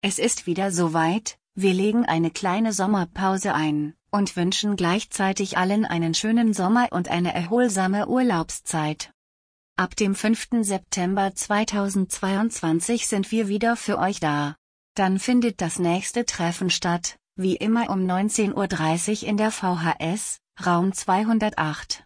Es ist wieder soweit, wir legen eine kleine Sommerpause ein und wünschen gleichzeitig allen einen schönen Sommer und eine erholsame Urlaubszeit. Ab dem 5. September 2022 sind wir wieder für euch da. Dann findet das nächste Treffen statt, wie immer um 19.30 Uhr in der VHS, Raum 208.